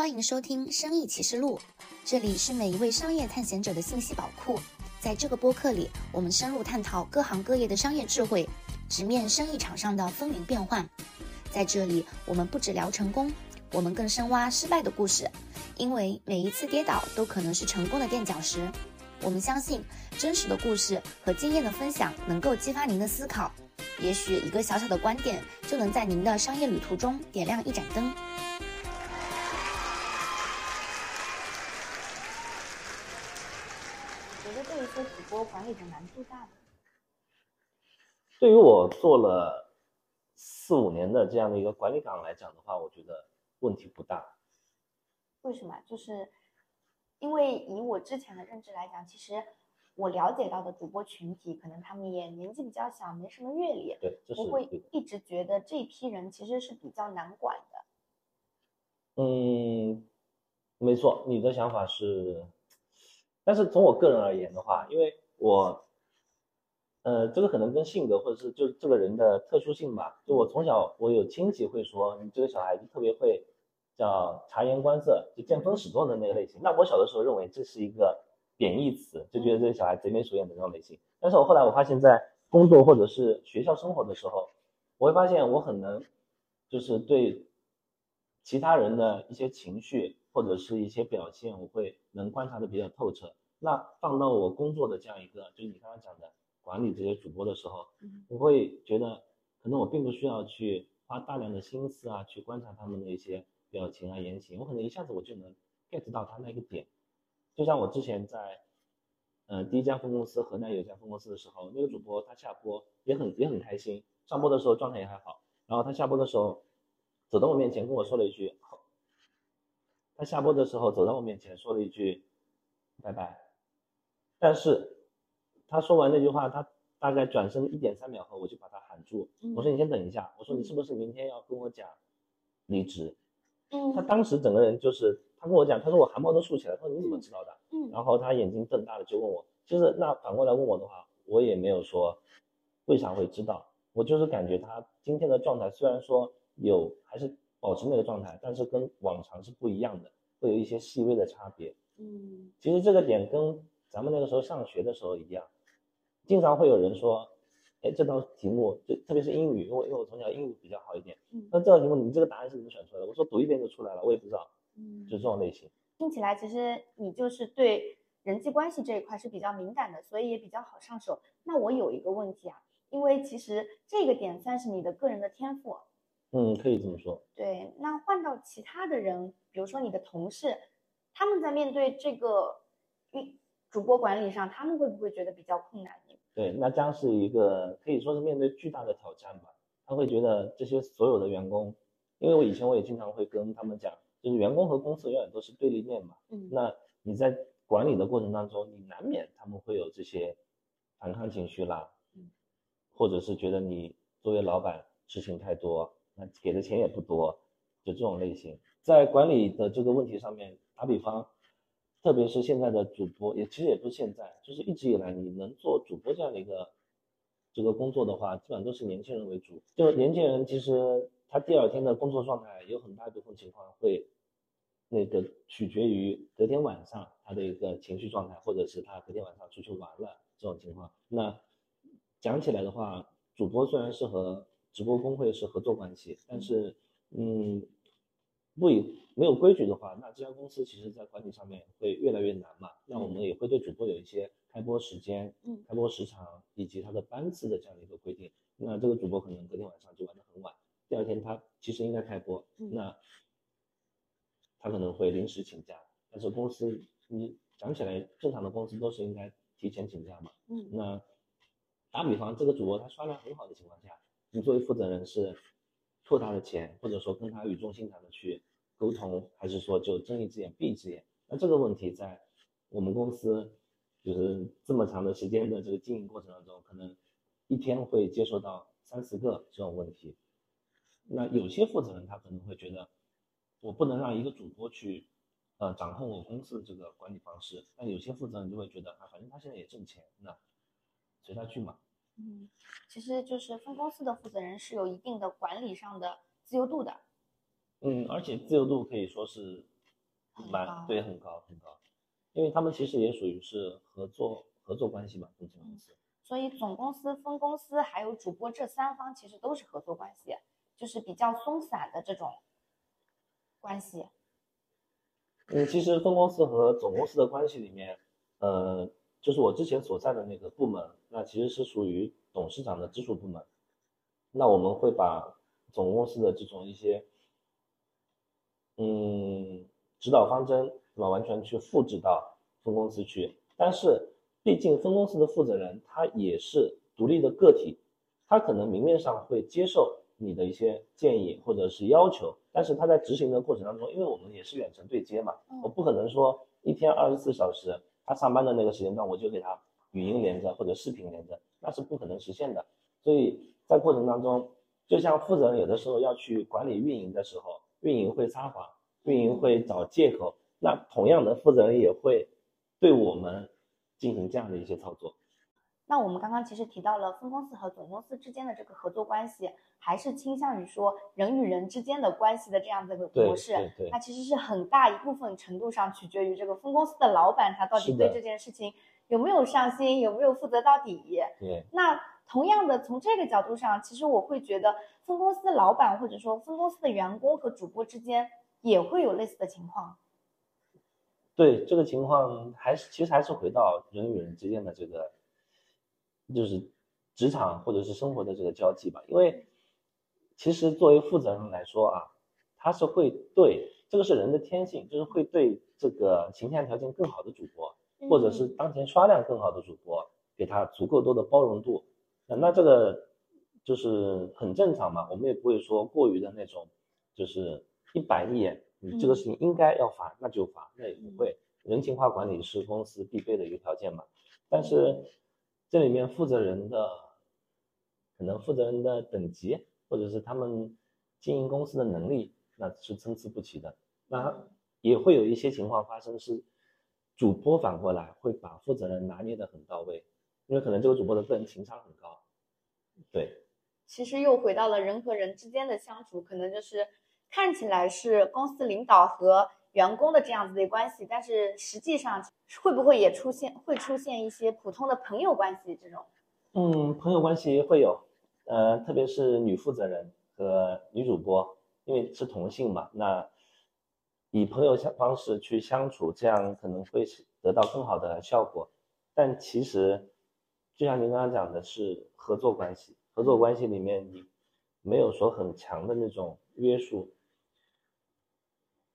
欢迎收听《生意启示录》，这里是每一位商业探险者的信息宝库。在这个播客里，我们深入探讨各行各业的商业智慧，直面生意场上的风云变幻。在这里，我们不只聊成功，我们更深挖失败的故事，因为每一次跌倒都可能是成功的垫脚石。我们相信，真实的故事和经验的分享能够激发您的思考，也许一个小小的观点就能在您的商业旅途中点亮一盏灯。管理的难度大吗？对于我做了四五年的这样的一个管理岗来讲的话，我觉得问题不大。为什么？就是因为以我之前的认知来讲，其实我了解到的主播群体，可能他们也年纪比较小，没什么阅历，对，就是不会一直觉得这批人其实是比较难管的。嗯，没错，你的想法是，但是从我个人而言的话，因为我，呃，这个可能跟性格或者是就这个人的特殊性吧。就我从小，我有亲戚会说，你这个小孩子特别会叫察言观色，就见风使舵的那个类型。那我小的时候认为这是一个贬义词，就觉得这个小孩贼眉鼠眼的那种类型。但是我后来我发现，在工作或者是学校生活的时候，我会发现我很能，就是对其他人的一些情绪或者是一些表现，我会能观察的比较透彻。那放到我工作的这样一个，就是你刚刚讲的管理这些主播的时候，嗯我会觉得可能我并不需要去花大量的心思啊，去观察他们的一些表情啊、言行，我可能一下子我就能 get 到他那个点。就像我之前在，呃，第一家分公司河南有一家分公司的时候，那个主播他下播也很也很开心，上播的时候状态也还好，然后他下播的时候走到我面前跟我说了一句，他下播的时候走到我面前说了一句拜拜，但是他说完那句话，他大概转身一点三秒后，我就把他喊住，嗯我说你先等一下，我说你是不是明天要跟我讲离职？他嗯当时整个人就是，他跟我讲，他说我汗毛都竖起来，他说你怎么知道的？嗯然后他眼睛瞪大了就问我，就是那反过来问我的话，我也没有说为啥会知道，我就是感觉他今天的状态虽然说有还是保持那个状态，但是跟往常是不一样的，会有一些细微的差别。嗯其实这个点跟咱们那个时候上学的时候一样，经常会有人说，哎，这道题目就特别是英语，因为因为我从小英语比较好一点，嗯那这道题目你这个答案是怎么选出来的？我说读一遍就出来了，我也不知道，嗯就这种类型。听起来其实你就是对人际关系这一块是比较敏感的，所以也比较好上手。那我有一个问题啊，因为其实这个点算是你的个人的天赋，嗯，可以这么说。对。那换到其他的人，比如说你的同事，他们在面对这个运主播管理上，他们会不会觉得比较困难呢？对，那将是一个可以说是面对巨大的挑战吧。他会觉得这些所有的员工，因为我以前我也经常会跟他们讲，就是员工和公司永远都是对立面嘛。嗯那你在管理的过程当中，你难免他们会有这些反抗情绪啦，嗯，或者是觉得你作为老板事情太多，那给的钱也不多，就这种类型。在管理的这个问题上面，打比方，特别是现在的主播，也其实也不是现在，就是一直以来你能做主播这样的一个这个工作的话，基本上都是年轻人为主。就年轻人其实他第二天的工作状态有很大一部分情况会那个取决于隔天晚上他的一个情绪状态，或者是他隔天晚上出去玩了这种情况。那讲起来的话，主播虽然是和直播工会是合作关系，但是嗯，不以没有规矩的话，那这家公司其实在管理上面会越来越难嘛。那我们也会对主播有一些开播时间、嗯开播时长以及他的班次的这样的一个规定。那这个主播可能隔天晚上就玩得很晚，第二天他其实应该开播，嗯那他可能会临时请假，但是公司你讲起来，正常的公司都是应该提前请假嘛。嗯那打比方，这个主播他刷量很好的情况下，你作为负责人是拖他的钱，或者说跟他语重心长的去沟通，还是说就睁一只眼闭一只眼？那这个问题在我们公司就是这么长的时间的这个经营过程当中，可能一天会接收到三四个这种问题。那有些负责人他可能会觉得，我不能让一个主播去呃掌控我公司的这个管理方式，但有些负责人就会觉得啊，反正他现在也挣钱，那随他去嘛。嗯，其实就是分公司的负责人是有一定的管理上的自由度的。嗯，而且自由度可以说是蛮对很高很高，因为他们其实也属于是合作合作关系嘛，跟这个公司。所以总公司、分公司还有主播这三方其实都是合作关系，就是比较松散的这种关系。嗯，其实分公司和总公司的关系里面，呃，就是我之前所在的那个部门，那其实是属于董事长的直属部门。那我们会把总公司的这种一些，嗯，指导方针，对吧，完全去复制到分公司去。但是，毕竟分公司的负责人他也是独立的个体，他可能明面上会接受你的一些建议或者是要求，但是他在执行的过程当中，因为我们也是远程对接嘛，嗯我不可能说一天二十四小时他上班的那个时间段我就给他语音连着或者视频连着，那是不可能实现的。所以在过程当中，就像负责人有的时候要去管理运营的时候，运营会撒谎，运营会找借口，那同样的负责人也会对我们进行这样的一些操作。那我们刚刚其实提到了分公司和总公司之间的这个合作关系，还是倾向于说人与人之间的关系的这样的一个模式。对对那其实是很大一部分程度上取决于这个分公司的老板他到底对这件事情有没有上心，有没有负责到底。对，那同样的，从这个角度上，其实我会觉得分公司的老板或者说分公司的员工和主播之间也会有类似的情况。对这个情况，还是其实还是回到人与人之间的这个，就是职场或者是生活的这个交际吧。因为其实作为负责人来说啊，他是会对这个是人的天性，就是会对这个形象条件更好的主播，或者是嗯当前刷量更好的主播，给他足够多的包容度。那那这个就是很正常嘛，我们也不会说过于的那种，就是一板一眼，你这个事情应该要罚，那就罚，那也不会。人情化管理是公司必备的一个条件嘛。但是这里面负责人的可能负责人的等级，或者是他们经营公司的能力，那是参差不齐的。那也会有一些情况发生是，主播反过来会把负责人拿捏得很到位，因为可能这个主播的个人情商很高，对，其实又回到了人和人之间的相处，可能就是看起来是公司领导和员工的这样子的关系，但是实际上会不会也出现会出现一些普通的朋友关系这种？嗯，朋友关系会有，呃，特别是女负责人和女主播，因为是同性嘛，那以朋友相方式去相处，这样可能会得到更好的效果。但其实，就像您刚刚讲的是合作关系，合作关系里面你没有说很强的那种约束，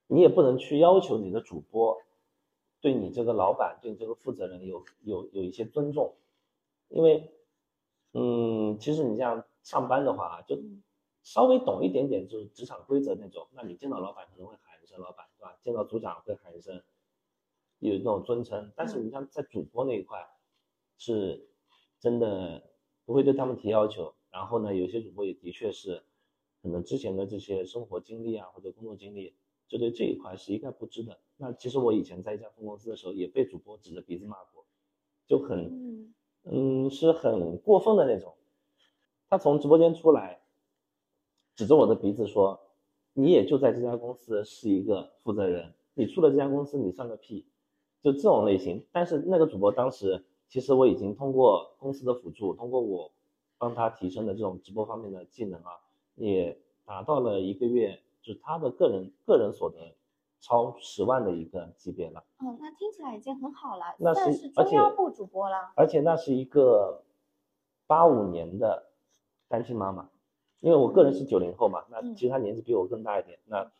你也不能去要求你的主播对你这个老板、对你这个负责人有有有一些尊重，因为，嗯，其实你像上班的话，就稍微懂一点点就是职场规则那种，那你见到老板可能会喊一声老板，对吧？见到组长会喊一声，有那种尊称。但是你像在主播那一块，是真的不会对他们提要求。然后呢，有些主播也的确是，可能之前的这些生活经历啊或者工作经历，就对这一块是一概不知的。那其实我以前在一家分公司的时候，也被主播指着鼻子骂过，就很。嗯嗯，是很过分的那种。他从直播间出来，指着我的鼻子说：“你也就在这家公司是一个负责人，你出了这家公司你算个屁。”就这种类型。但是那个主播当时，其实我已经通过公司的辅助，通过我帮他提升的这种直播方面的技能啊，也达到了一个月，就是他的个人个人所得超十万的一个级别了。嗯，那听起来已经很好了，那算是中腰部主播了。而且那是一个八五年的单亲妈妈，因为我个人是九零后嘛，那嗯其实她年纪比我更大一点，那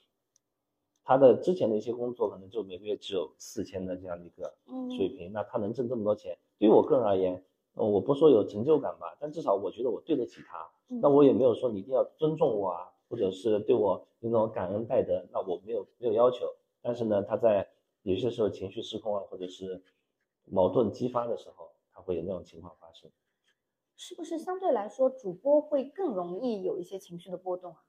她的之前的一些工作可能就每个月只有四千的这样的一个嗯水平，那她能挣这么多钱，对于我个人而言，呃我不说有成就感吧，但至少我觉得我对得起她，嗯那我也没有说你一定要尊重我啊，或者是对我有那种感恩戴德，那我没有没有要求。但是呢，他在有些时候情绪失控啊，或者是矛盾激发的时候，他会有那种情况发生。是不是相对来说主播会更容易有一些情绪的波动啊？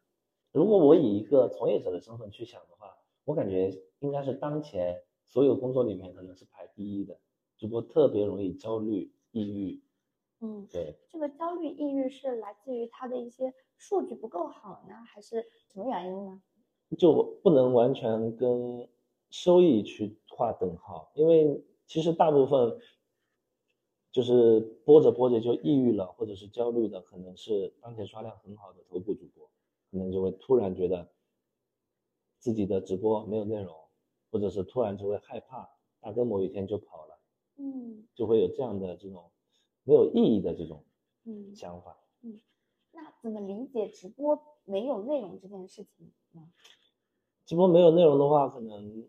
如果我以一个从业者的身份去想的话，我感觉应该是当前所有工作里面可能是排第一的，主播特别容易焦虑、抑郁。嗯，对，这个焦虑、抑郁是来自于他的一些数据不够好呢，还是什么原因呢？就不能完全跟收益去划等号，因为其实大部分就是播着播着就抑郁了，或者是焦虑的，可能是当前刷量很好的头部主播，可能就会突然觉得自己的直播没有内容，或者是突然就会害怕大哥某一天就跑了，嗯就会有这样的这种没有意义的这种嗯，想法。嗯那怎么理解直播没有内容这件事情呢？直播没有内容的话，可能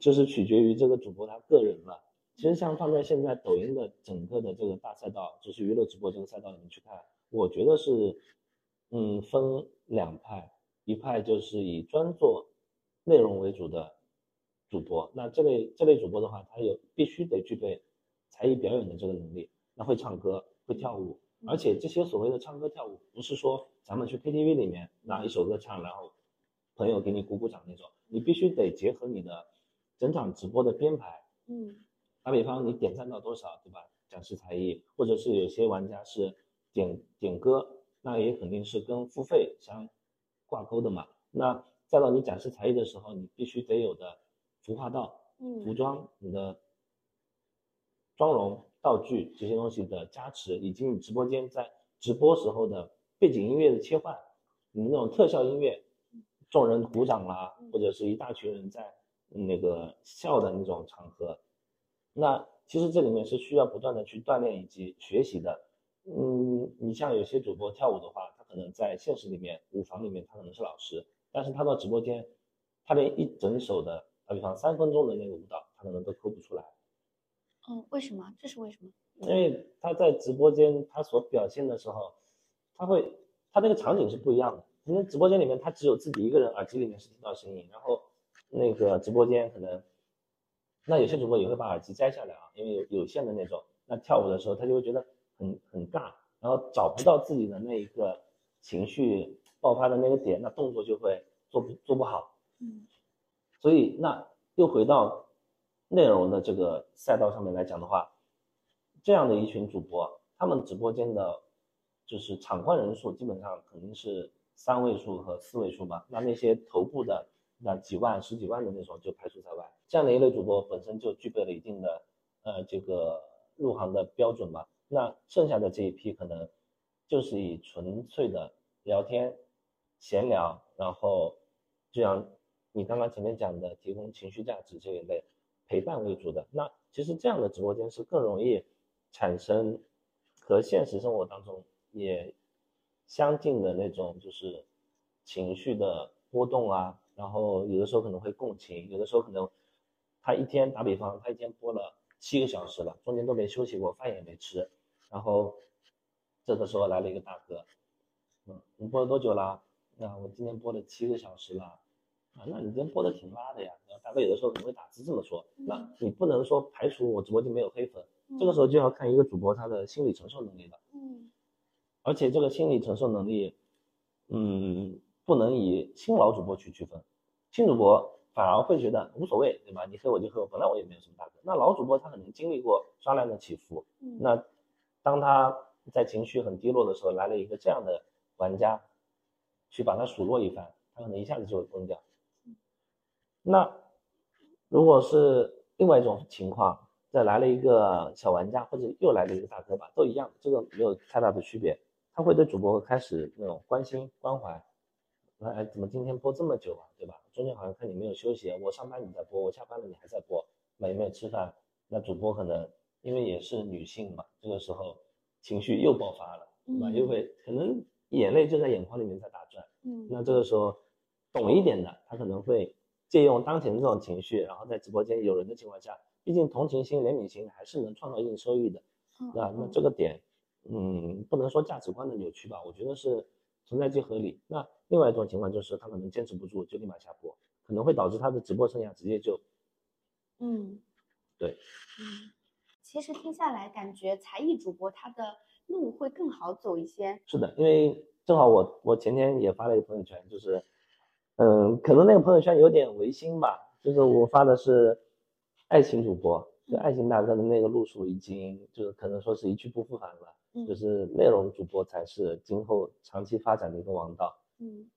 就是取决于这个主播他个人了。其实像放在现在抖音的整个的这个大赛道，就是娱乐直播这个赛道里面去看，我觉得是，嗯，分两派，一派就是以专做内容为主的主播，那这类这类主播的话，他有必须得具备才艺表演的这个能力，那会唱歌，会跳舞，而且这些所谓的唱歌跳舞，不是说咱们去 KTV 里面拿一首歌唱，然后朋友给你鼓鼓掌那种，你必须得结合你的整场直播的编排。嗯打比方，你点赞到多少，对吧？展示才艺，或者是有些玩家是点点歌，那也肯定是跟付费相挂钩的嘛。那再到你展示才艺的时候，你必须得有的服化道、服嗯。装、你的妆容、道具这些东西的加持，以及你直播间在直播时候的背景音乐的切换，你那种特效音乐，众人鼓掌啦，或者是一大群人在那个笑的那种场合，那其实这里面是需要不断的去锻炼以及学习的。嗯，你像有些主播跳舞的话，他可能在现实里面舞房里面他可能是老师，但是他到直播间，他连一整首的，打比方三分钟的那个舞蹈，他可能都抠不出来。嗯，为什么？这是为什么？因为他在直播间他所表现的时候，他会他那个场景是不一样的。因为直播间里面他只有自己一个人，耳机里面是听到声音，然后那个直播间可能，那有些主播也会把耳机摘下来啊，因为有有线的那种，那跳舞的时候他就会觉得很很尬，然后找不到自己的那一个情绪爆发的那个点，那动作就会做不做不好。嗯所以那又回到内容的这个赛道上面来讲的话，这样的一群主播，他们直播间的，就是场观人数基本上肯定是三位数和四位数吧。那那些头部的那几万、十几万的那种就排除在外。这样的一类主播本身就具备了一定的呃这个入行的标准吧。那剩下的这一批可能就是以纯粹的聊天、闲聊，然后这样你刚刚前面讲的提供情绪价值这一类陪伴为主的，那其实这样的直播间是更容易产生和现实生活当中也相近的那种就是情绪的波动啊，然后有的时候可能会共情，有的时候可能他一天打比方，他一天播了七个小时了，中间都没休息过，饭也没吃，然后这个时候来了一个大哥，嗯，你播了多久啦？那我今天播了七个小时了。啊，那你今天播的挺拉的呀。然后大哥有的时候可能会打字这么说，那你不能说排除我直播间没有黑粉，这个时候就要看一个主播他的心理承受能力了。嗯而且这个心理承受能力，嗯，不能以新老主播去区分，新主播反而会觉得无所谓，对吧？你黑我就黑我，本来我也没有什么大哥。那老主播他可能经历过刷量的起伏，嗯那当他在情绪很低落的时候，来了一个这样的玩家，去把他数落一番，他可能一下子就会崩掉。那如果是另外一种情况，再来了一个小玩家，或者又来了一个大哥吧，都一样，这个没有太大的区别。他会对主播开始那种关心关怀，哎，怎么今天播这么久啊，对吧？中间好像看你没有休息，我上班你在播，我下班了你还在播，没没有吃饭？那主播可能因为也是女性嘛，这个时候情绪又爆发了，对吧？嗯又会可能眼泪就在眼眶里面在打转。嗯那这个时候，懂一点的，他可能会借用当前的这种情绪，然后在直播间有人的情况下，毕竟同情心、怜悯心还是能创造一定收益的。嗯那那这个点，嗯，不能说价值观的扭曲吧，我觉得是存在即合理。那另外一种情况就是他可能坚持不住，就立马下播，可能会导致他的直播生涯直接就嗯对，嗯，其实听下来感觉才艺主播他的路会更好走一些。是的，因为正好我我前天也发了一个朋友圈，就是，嗯，可能那个朋友圈有点违心吧，就是我发的是爱情主播，就爱情大哥的那个路数已经就是可能说是一去不复返了，嗯。就是内容主播才是今后长期发展的一个王道，嗯。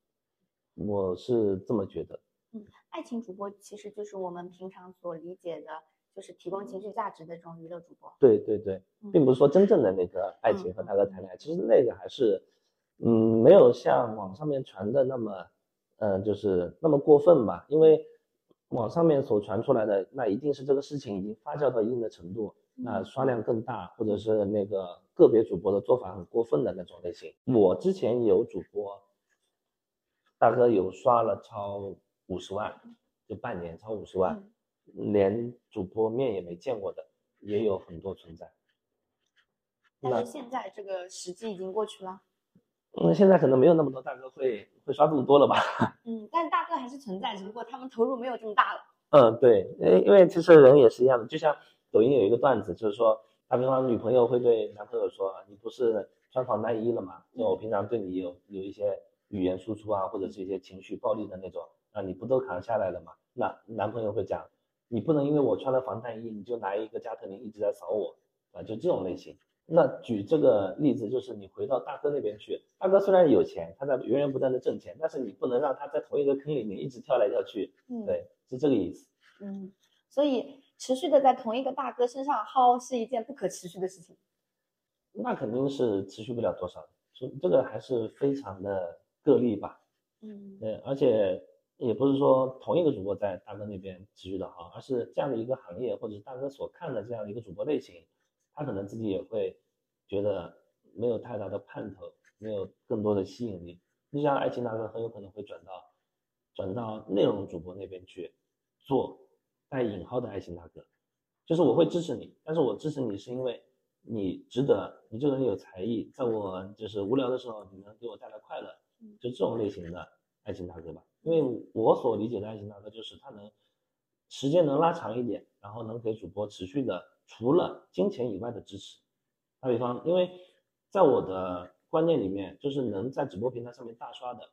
我是这么觉得。嗯，爱情主播其实就是我们平常所理解的，就是提供情绪价值的这种娱乐主播。对对对，并不是说真正的那个爱情和大哥谈恋爱，其实那个还是，嗯，没有像网上面传的那么，嗯，就是那么过分吧。因为网上面所传出来的，那一定是这个事情已经发酵到一定的程度，那刷量更大，或者是那个个别主播的做法很过分的那种类型。我之前有主播，大哥有刷了超。五十万，就半年超五十万，连主播面也没见过的也有很多存在。但是现在这个时机已经过去了。嗯，现在可能没有那么多大哥会会刷这么多了吧？嗯，但大哥还是存在，只不过他们投入没有这么大了。嗯，对，因因为其实人也是一样的，就像抖音有一个段子，就是说打比方女朋友会对男朋友说：“你不是穿防弹衣了吗？那我平常对你有有一些语言输出啊，或者是一些情绪暴力的那种。”啊，你不都扛下来了吗？那男朋友会讲，你不能因为我穿了防弹衣，你就拿一个加特林一直在扫我，啊，就这种类型。那举这个例子，就是你回到大哥那边去，大哥虽然有钱，他在源源不断的挣钱，但是你不能让他在同一个坑里面一直跳来跳去。嗯，对，是这个意思。嗯，所以持续的在同一个大哥身上薅是一件不可持续的事情。那肯定是持续不了多少，所以这个还是非常的个例吧。嗯，对，而且。也不是说同一个主播在大哥那边持续的好，而是这样的一个行业，或者是大哥所看的这样的一个主播类型，他可能自己也会觉得没有太大的盼头，没有更多的吸引力。就像爱情大哥很有可能会转到转到内容主播那边去做带引号的爱情大哥，就是我会支持你，但是我支持你是因为你值得，你这个人有才艺，在我就是无聊的时候你能给我带来快乐，就这种类型的爱情大哥吧。因为我所理解的爱情大哥，就是他能时间能拉长一点，然后能给主播持续的除了金钱以外的支持。打比方，因为在我的观念里面，就是能在直播平台上面大刷的，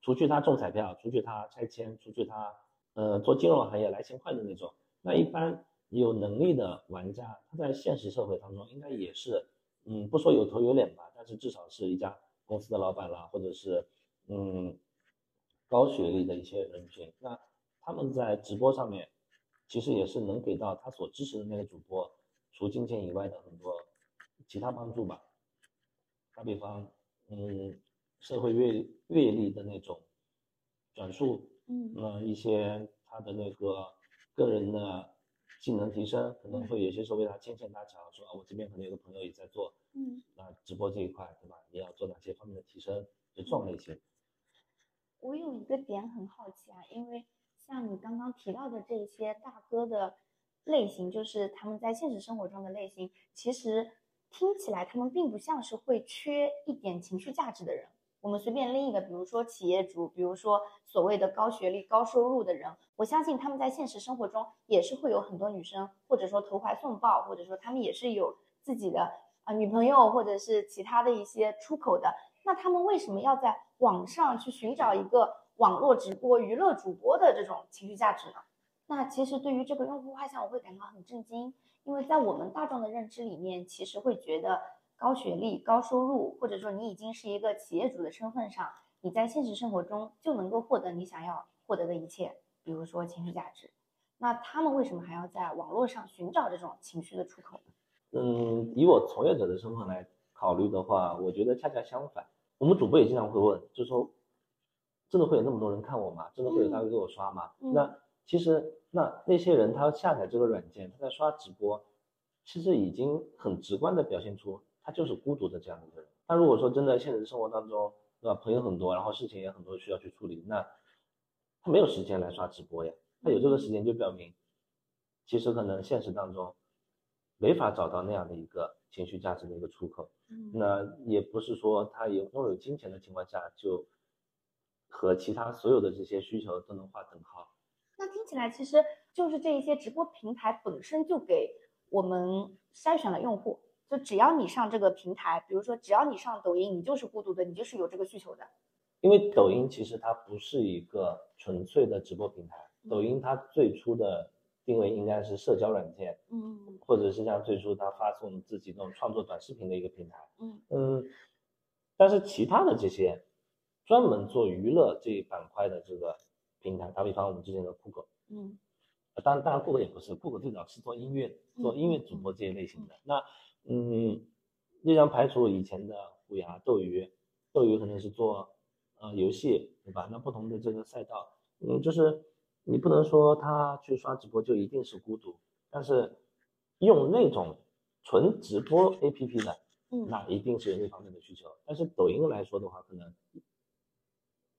除去他中彩票，除去他拆迁，除去他呃做金融行业来钱快的那种，那一般有能力的玩家，他在现实社会当中应该也是，嗯，不说有头有脸吧，但是至少是一家公司的老板啦，或者是嗯。高学历的一些人群，那他们在直播上面，其实也是能给到他所支持的那个主播，除金钱以外的很多其他帮助吧。打比方，嗯，社会阅阅历的那种转述，嗯，那一些他的那个个人的技能提升，可能会有些时候为他牵线搭桥，说啊，我这边可能有个朋友也在做，嗯，那直播这一块，对吧？你要做哪些方面的提升？就这种类型。我有一个点很好奇啊，因为像你刚刚提到的这些大哥的类型，就是他们在现实生活中的类型，其实听起来他们并不像是会缺一点情绪价值的人。我们随便拎一个，比如说企业主，比如说所谓的高学历、高收入的人，我相信他们在现实生活中也是会有很多女生，或者说投怀送抱，或者说他们也是有自己的啊女朋友，或者是其他的一些出口的。那他们为什么要在网上去寻找一个网络直播娱乐主播的这种情绪价值呢？那其实对于这个用户画像，我会感到很震惊，因为在我们大众的认知里面，其实会觉得高学历、高收入，或者说你已经是一个企业主的身份上，你在现实生活中就能够获得你想要获得的一切，比如说情绪价值。那他们为什么还要在网络上寻找这种情绪的出口呢？嗯，以我从业者的身份来。考虑的话，我觉得恰恰相反。我们主播也经常会问，就是说，真的会有那么多人看我吗？真的会有他会给我刷吗？那其实，那那些人他下载这个软件，他在刷直播，其实已经很直观的表现出他就是孤独的这样一个人。他如果说真的现实生活当中，对吧？朋友很多，然后事情也很多需要去处理，那他没有时间来刷直播呀。他有这个时间，就表明，其实可能现实当中没法找到那样的一个情绪价值的一个出口。那也不是说他有拥有金钱的情况下，就和其他所有的这些需求都能划等号。那听起来其实就是这一些直播平台本身就给我们筛选了用户，就只要你上这个平台，比如说只要你上抖音，你就是孤独的，你就是有这个需求的。因为抖音其实它不是一个纯粹的直播平台，抖音它最初的。定位应该是社交软件，嗯，或者是像最初他发送自己那种创作短视频的一个平台，嗯嗯，但是其他的这些专门做娱乐这一板块的这个平台，打比方我们之前的酷狗，嗯当然当然酷狗也不是，酷狗最早是做音乐做嗯音乐主播这一类型的。那嗯，就像排除以前的虎牙、斗鱼，斗鱼可能是做呃游戏，对吧？那不同的这个赛道，嗯，就是你不能说他去刷直播就一定是孤独，但是用那种纯直播 APP 的，嗯那一定是有那方面的需求。但是抖音来说的话，可能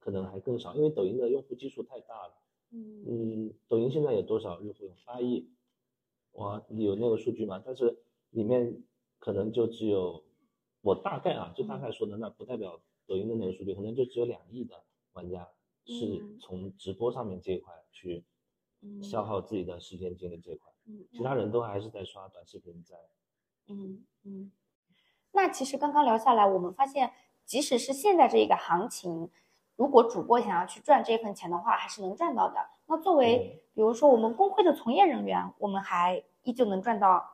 可能还更少，因为抖音的用户基数太大了。嗯嗯，抖音现在有多少用户？有八亿，哇，有那个数据吗？但是里面可能就只有，我大概啊，就大概说的，那不代表抖音的那个数据，可能就只有两亿的玩家是嗯从直播上面这一块去嗯消耗自己的时间精力这一块，嗯其他人都还是在刷短视频在。嗯嗯，那其实刚刚聊下来，我们发现，即使是现在这一个行情，如果主播想要去赚这份钱的话，还是能赚到的。那作为比如说我们工会的从业人员，我们还依旧能赚到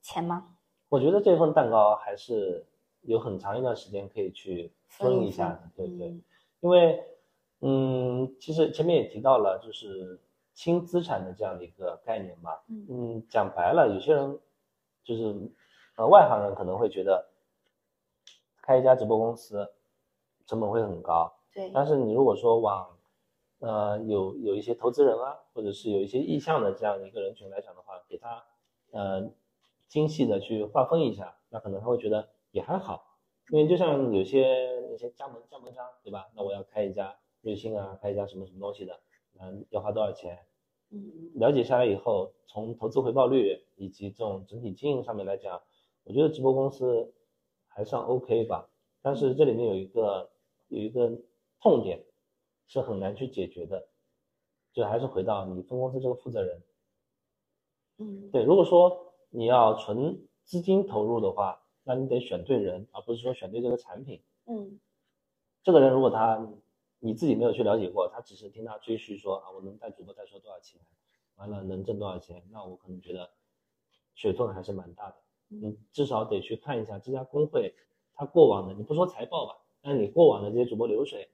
钱吗？我觉得这份蛋糕还是有很长一段时间可以去分一下的，对对。嗯因为，嗯，其实前面也提到了，就是轻资产的这样的一个概念嘛。嗯嗯，讲白了，有些人就是呃外行人可能会觉得开一家直播公司成本会很高，对，但是你如果说往呃有有一些投资人啊，或者是有一些意向的这样一个人群来讲的话，给他呃精细的去划分一下，那可能他会觉得也还好。因为就像有些那些加盟加盟商，对吧？那我要开一家瑞幸啊，开一家什么什么东西的，嗯，要花多少钱？嗯了解下来以后，从投资回报率以及这种整体经营上面来讲，我觉得直播公司还算 OK 吧。但是这里面有一个有一个痛点是很难去解决的，就还是回到你分公司这个负责人。嗯对，如果说你要纯资金投入的话，那你得选对人，而不是说选对这个产品。嗯这个人如果他你自己没有去了解过，他只是听他吹嘘说啊，我能带主播带出多少钱，完了能挣多少钱，那我可能觉得水分还是蛮大的。你至少得去看一下这家工会他过往的，你不说财报吧，但是你过往的这些主播流水，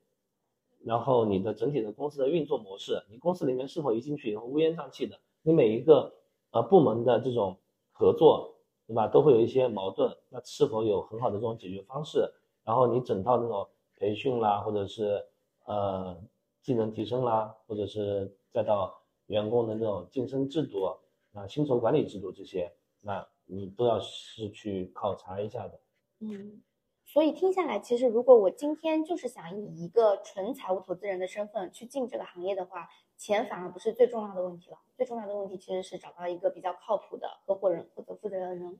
然后你的整体的公司的运作模式，你公司里面是否一进去以后乌烟瘴气的，你每一个呃部门的这种合作，对吧，都会有一些矛盾，那是否有很好的这种解决方式？然后你整套那种培训啦，或者是呃技能提升啦，或者是再到员工的那种晋升制度啊、薪酬管理制度这些，那你都要是去考察一下的。嗯。所以听下来，其实如果我今天就是想以一个纯财务投资人的身份去进这个行业的话，钱反而不是最重要的问题了。最重要的问题其实是找到一个比较靠谱的合伙人或者负责人。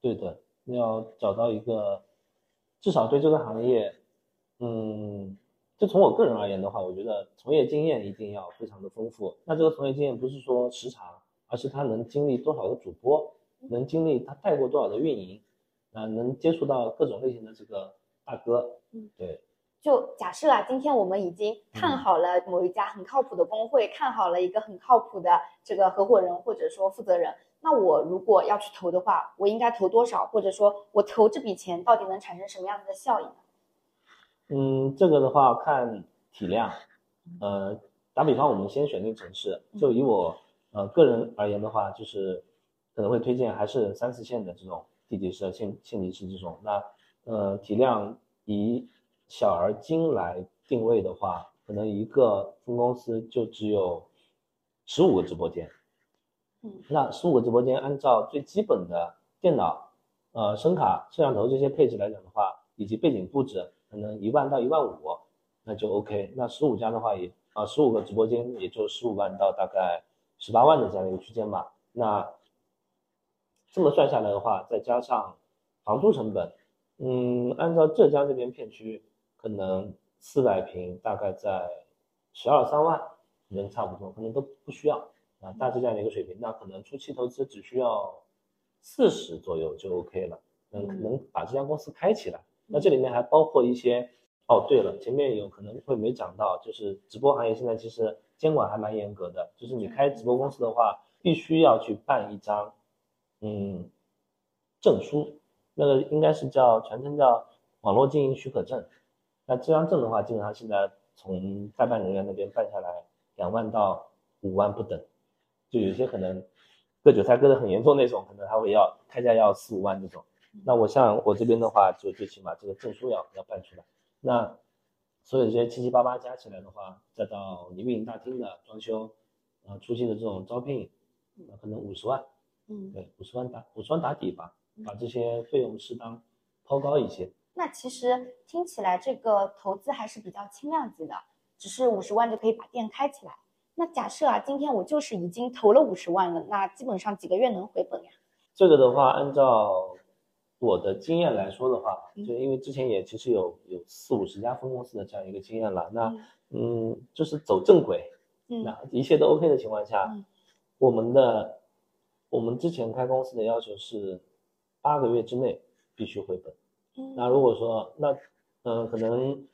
对的，要找到一个，至少对这个行业，嗯，就从我个人而言的话，我觉得从业经验一定要非常的丰富。那这个从业经验不是说时长，而是他能经历多少个主播，能经历他带过多少的运营，啊，能接触到各种类型的这个大哥。嗯，对，就假设啊，今天我们已经看好了某一家很靠谱的工会，看好了一个很靠谱的这个合伙人或者说负责人，那我如果要去投的话，我应该投多少？或者说我投这笔钱到底能产生什么样子的效益呢？嗯，这个的话看体量，呃，打比方，我们先选定城市，就以我呃个人而言的话，就是可能会推荐还是三四线的这种地级市、县县级市这种。那呃体量以小而精来定位的话，可能一个分公司就只有十五个直播间。嗯那十五个直播间，按照最基本的电脑、呃声卡、摄像头这些配置来讲的话，以及背景布置，可能一万到一万五，那就 OK。那十五家的话也啊，十五个直播间也就十五万到大概十八万的这样一个区间吧。那这么算下来的话，再加上房租成本，嗯，按照浙江这边片区，可能四百平大概在十二三万，可能差不多，可能都不需要。啊，大致这样的一个水平，那可能初期投资只需要四十左右就 OK 了，能嗯能把这家公司开起来。那这里面还包括一些，哦，对了，前面有可能会没讲到，就是直播行业现在其实监管还蛮严格的，就是你开直播公司的话，必须要去办一张，嗯，证书，那个应该是叫全称叫网络经营许可证。那这张证的话，基本上现在从代办人员那边办下来，两万到五万不等，就有些可能割韭菜割得很严重那种，可能他会要开价要四五万这种。那我像我这边的话，就最起码这个证书要要办出来。那所有这些七七八八加起来的话，再到你运营大厅的装修，呃，初期的这种招聘，可能五十万，嗯，对，五十万打五十万打底吧，把这些费用适当抛高一些。那其实听起来这个投资还是比较轻量级的，只是五十万就可以把店开起来。那假设啊，今天我就是已经投了五十万了，那基本上几个月能回本呀？这个的话，按照我的经验来说的话，就因为之前也其实有有四五十家分公司的这样一个经验了，那嗯，就是走正轨，嗯那一切都 OK 的情况下，我们的我们之前开公司的要求是八个月之内必须回本。那如果说那嗯可能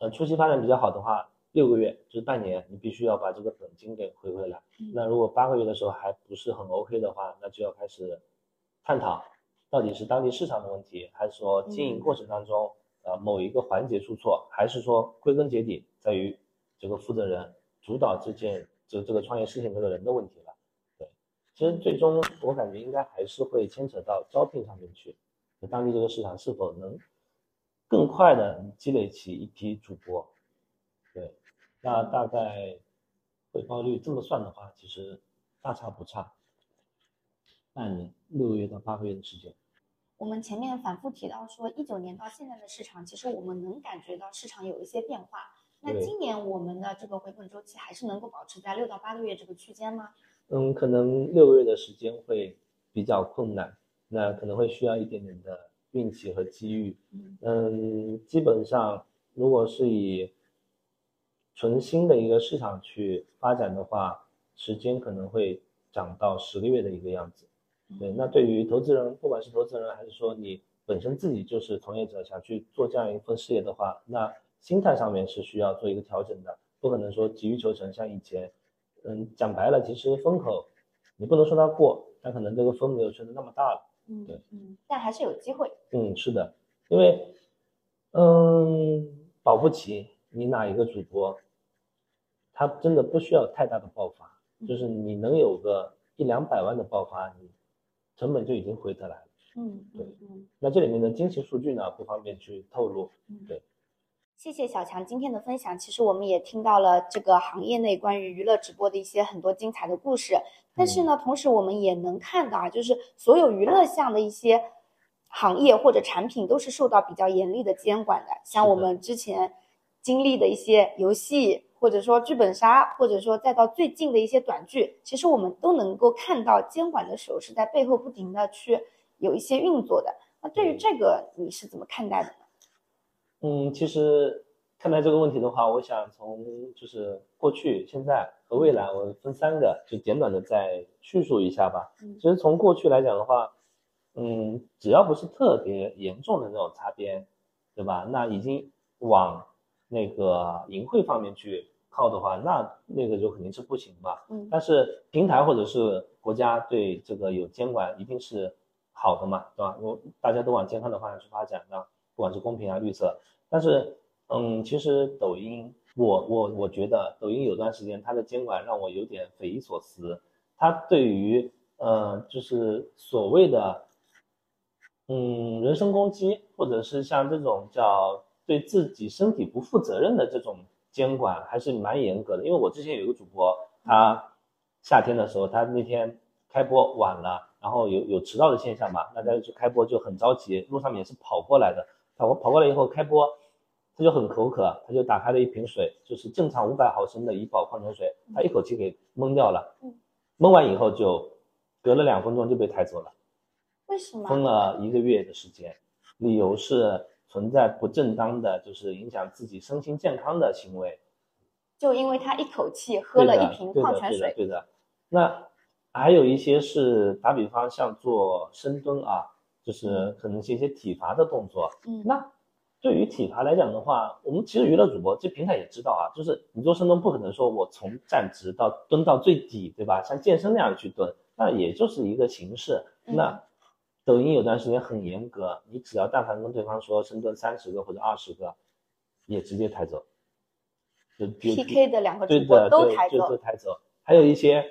呃初期发展比较好的话，六个月就是半年，你必须要把这个本金给回回来。那如果八个月的时候还不是很 OK 的话，那就要开始探讨。到底是当地市场的问题，还是说经营过程当中呃某一个环节出错，还是说归根结底在于这个负责人主导这件这这个创业事情这个人的问题了？对，其实最终我感觉应该还是会牵扯到招聘上面去，当地这个市场是否能更快的积累起一批主播？对，那大概回报率这么算的话，其实大差不差，半年六个月到八个月的时间。我们前面反复提到说，一九年到现在的市场，其实我们能感觉到市场有一些变化。那今年我们的这个回本周期还是能够保持在六到八个月这个区间吗？嗯，可能六个月的时间会比较困难，那可能会需要一点点的运气和机遇。嗯，基本上如果是以纯新的一个市场去发展的话，时间可能会涨到十个月的一个样子。对，那对于投资人，不管是投资人还是说你本身自己就是从业者，想去做这样一份事业的话，那心态上面是需要做一个调整的，不可能说急于求成。像以前，嗯，讲白了，其实风口你不能说它过，但可能这个风没有吹得那么大了。嗯，对，嗯，但还是有机会。嗯，是的，因为，嗯，保不齐你哪一个主播，他真的不需要太大的爆发，就是你能有个一两百万的爆发，你。成本就已经回得来了。嗯，对，嗯，那这里面的精细数据呢，不方便去透露。嗯，对。谢谢小强今天的分享。其实我们也听到了这个行业内关于娱乐直播的一些很多精彩的故事。但是呢，同时我们也能看到啊，就是所有娱乐项的一些行业或者产品都是受到比较严厉的监管的。像我们之前经历的一些游戏。或者说剧本杀，或者说再到最近的一些短剧，其实我们都能够看到监管的手是在背后不停的去有一些运作的。那对于这个你是怎么看待的呢？嗯，其实看待这个问题的话，我想从就是过去、现在和未来，我分三个就简短的再叙述一下吧。其实从过去来讲的话，嗯，只要不是特别严重的那种擦边，对吧？那已经往那个淫秽方面去。靠的话，那那个就肯定是不行嘛。嗯，但是平台或者是国家对这个有监管，一定是好的嘛，对吧？我大家都往健康的方向去发展，那不管是公平啊、绿色。但是，嗯，其实抖音，我我我觉得抖音有段时间它的监管让我有点匪夷所思。它对于，呃，就是所谓的，嗯，人身攻击，或者是像这种叫对自己身体不负责任的这种。监管还是蛮严格的，因为我之前有一个主播，他夏天的时候，他那天开播晚了，然后有有迟到的现象嘛，那他就开播就很着急，路上面也是跑过来的，跑跑过来以后开播，他就很口渴，他就打开了一瓶水，就是正常五百毫升的怡宝矿泉水，他一口气给闷掉了，闷完以后就隔了两分钟就被抬走了，为什么？封了一个月的时间，理由是。存在不正当的，就是影响自己身心健康的行为，就因为他一口气喝了一瓶矿泉水。对的，对的。那还有一些是打比方，像做深蹲啊，就是可能是一些体罚的动作。嗯。那对于体罚来讲的话，我们其实娱乐主播这平台也知道啊，就是你做深蹲不可能说我从站直到蹲到最底，对吧？像健身那样去蹲，那也就是一个形式。那。抖音有段时间很严格，你只要但凡跟对方说深蹲三十个或者二十个，也直接抬走。就 PK 的两个主对播都抬走就都，抬走。还有一些，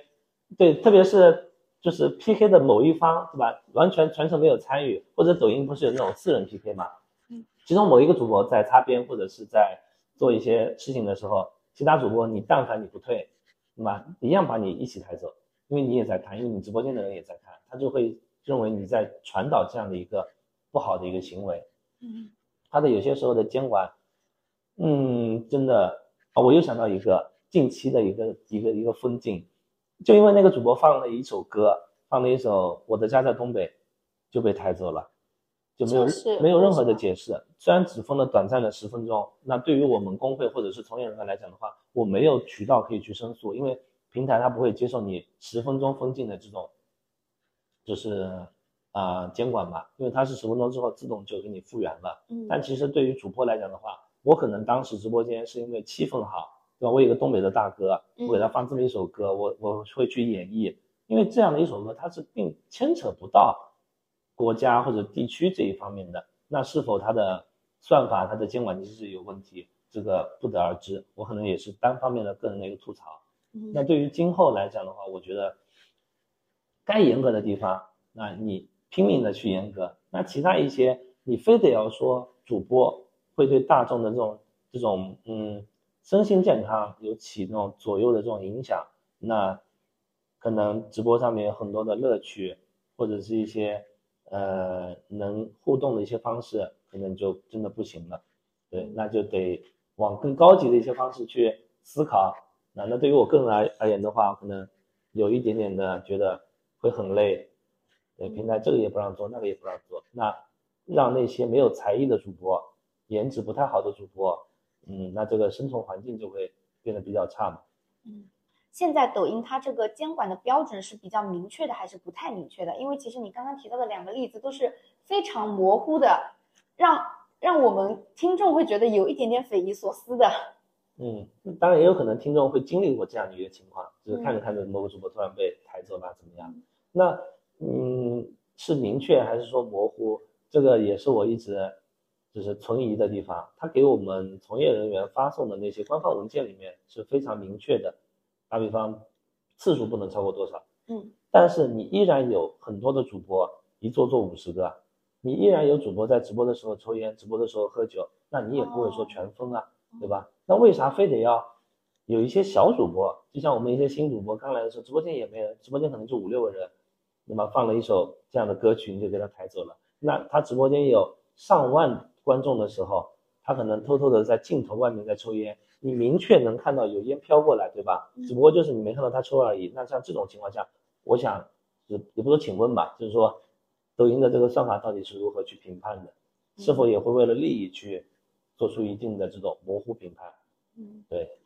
对，特别是就是 PK 的某一方，对吧？完全全程没有参与，或者抖音不是有那种四人 PK 吗？嗯，其中某一个主播在擦边或者是在做一些事情的时候，其他主播你但凡你不退，对吧？一样把你一起抬走，因为你也在看，因为你直播间的人也在看，他就会认为你在传导这样的一个不好的一个行为。嗯他的有些时候的监管，嗯，真的啊，我又想到一个近期的一个一个一个风景，就因为那个主播放了一首歌，放了一首《我的家在东北》，就被抬走了，就没有就是没有任何的解释。虽然只封了短暂的十分钟，那对于我们工会或者是从业人员来讲的话，我没有渠道可以去申诉，因为平台它不会接受你十分钟封禁的这种，就是啊、监管嘛，因为它是十分钟之后自动就给你复原了。嗯但其实对于主播来讲的话，我可能当时直播间是因为气氛好，对吧？我有一个东北的大哥，嗯我给他放这么一首歌，我我会去演绎，因为这样的一首歌它是并牵扯不到国家或者地区这一方面的，那是否它的算法、它的监管机制有问题，这个不得而知。我可能也是单方面的个人的一个吐槽。嗯那对于今后来讲的话，我觉得该严格的地方，那你拼命的去严格；那其他一些，你非得要说主播会对大众的这种这种嗯身心健康有起那种左右的这种影响，那可能直播上面有很多的乐趣，或者是一些呃能互动的一些方式，可能就真的不行了。对，那就得往更高级的一些方式去思考。那那对于我个人来而言的话，可能有一点点的觉得会很累。对，平台这个也不让做，那个也不让做，那让那些没有才艺的主播、颜值不太好的主播，嗯，那这个生存环境就会变得比较差嘛。嗯，现在抖音它这个监管的标准是比较明确的，还是不太明确的？因为其实你刚刚提到的两个例子都是非常模糊的，让让我们听众会觉得有一点点匪夷所思的。嗯，当然也有可能听众会经历过这样的一个情况，就是看着嗯看着某个主播突然被抬走了，怎么样？那嗯，是明确还是说模糊？这个也是我一直就是存疑的地方。他给我们从业人员发送的那些官方文件里面是非常明确的，打比方次数不能超过多少，嗯但是你依然有很多的主播一做做五十个，你依然有主播在直播的时候抽烟，直播的时候喝酒，那你也不会说全封啊，对吧？那为啥非得要有一些小主播，就像我们一些新主播刚来的时候，直播间也没人，直播间可能就五六个人，那么放了一首这样的歌曲，你就给他抬走了。那他直播间有上万观众的时候，他可能偷偷的在镜头外面在抽烟，你明确能看到有烟飘过来，对吧？嗯只不过就是你没看到他抽而已。那像这种情况下，我想也也不说请问吧，就是说抖音的这个算法到底是如何去评判的？是否也会为了利益去做出一定的这种模糊评判？嗯，对，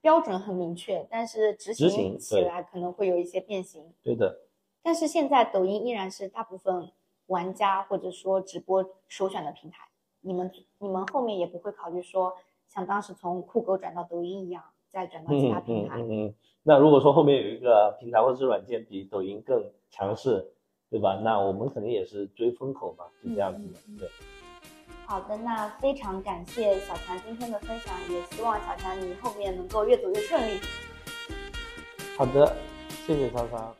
标准很明确，但是执行起来可能会有一些变形。对的。但是现在抖音依然是大部分玩家或者说直播首选的平台。你们你们后面也不会考虑说像当时从酷狗转到抖音一样，再转到其他嗯平台。嗯嗯嗯。那如果说后面有一个平台或者是软件比抖音更强势，对吧？那我们肯定也是追风口嘛，是这样子的对，好的，那非常感谢小强今天的分享，也希望小强你后面能够越走越顺利。好的，谢谢超超。